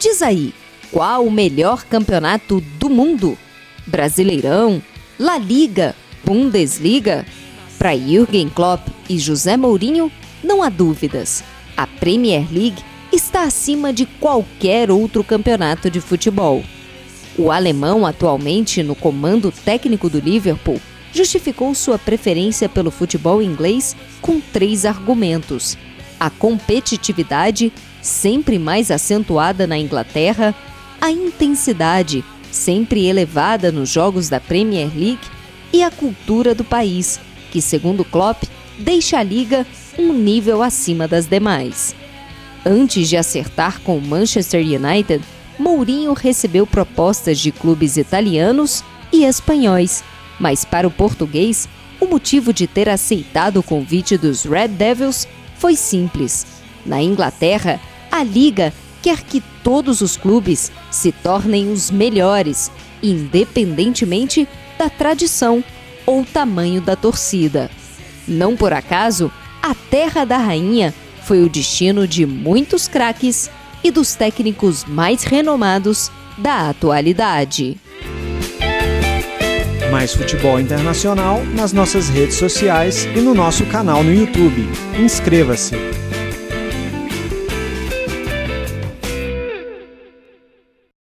Diz aí, qual o melhor campeonato do mundo? Brasileirão? La Liga? Bundesliga? Para Jürgen Klopp e José Mourinho, não há dúvidas. A Premier League está acima de qualquer outro campeonato de futebol. O alemão, atualmente no comando técnico do Liverpool, justificou sua preferência pelo futebol inglês com três argumentos: a competitividade, sempre mais acentuada na Inglaterra, a intensidade, sempre elevada nos jogos da Premier League, e a cultura do país, que, segundo Klopp, deixa a liga um nível acima das demais. Antes de acertar com o Manchester United, Mourinho recebeu propostas de clubes italianos e espanhóis, mas para o português, o motivo de ter aceitado o convite dos Red Devils foi simples. Na Inglaterra, a liga quer que todos os clubes se tornem os melhores, independentemente da tradição ou tamanho da torcida. Não por acaso, a Terra da Rainha foi o destino de muitos craques e dos técnicos mais renomados da atualidade. Mais futebol internacional nas nossas redes sociais e no nosso canal no YouTube. Inscreva-se!